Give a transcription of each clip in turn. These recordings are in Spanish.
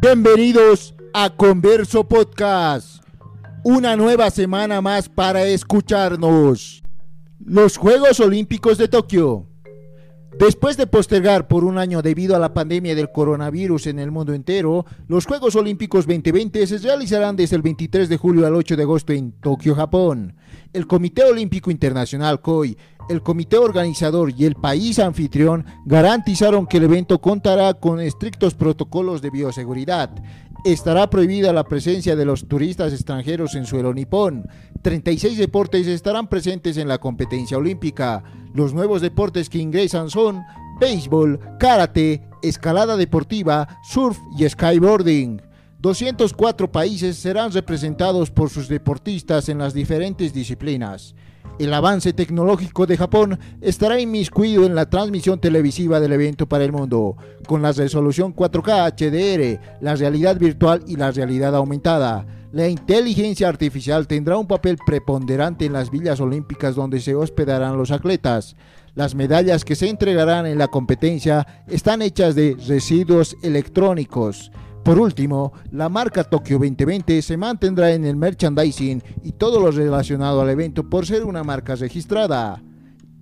Bienvenidos a Converso Podcast. Una nueva semana más para escucharnos. Los Juegos Olímpicos de Tokio. Después de postergar por un año debido a la pandemia del coronavirus en el mundo entero, los Juegos Olímpicos 2020 se realizarán desde el 23 de julio al 8 de agosto en Tokio, Japón. El Comité Olímpico Internacional COI, el comité organizador y el país anfitrión garantizaron que el evento contará con estrictos protocolos de bioseguridad. Estará prohibida la presencia de los turistas extranjeros en suelo nipón. 36 deportes estarán presentes en la competencia olímpica. Los nuevos deportes que ingresan son béisbol, karate, escalada deportiva, surf y skyboarding. 204 países serán representados por sus deportistas en las diferentes disciplinas. El avance tecnológico de Japón estará inmiscuido en la transmisión televisiva del evento para el mundo, con la resolución 4K HDR, la realidad virtual y la realidad aumentada. La inteligencia artificial tendrá un papel preponderante en las villas olímpicas donde se hospedarán los atletas. Las medallas que se entregarán en la competencia están hechas de residuos electrónicos. Por último, la marca Tokio 2020 se mantendrá en el merchandising y todo lo relacionado al evento por ser una marca registrada.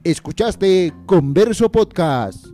Escuchaste Converso Podcast.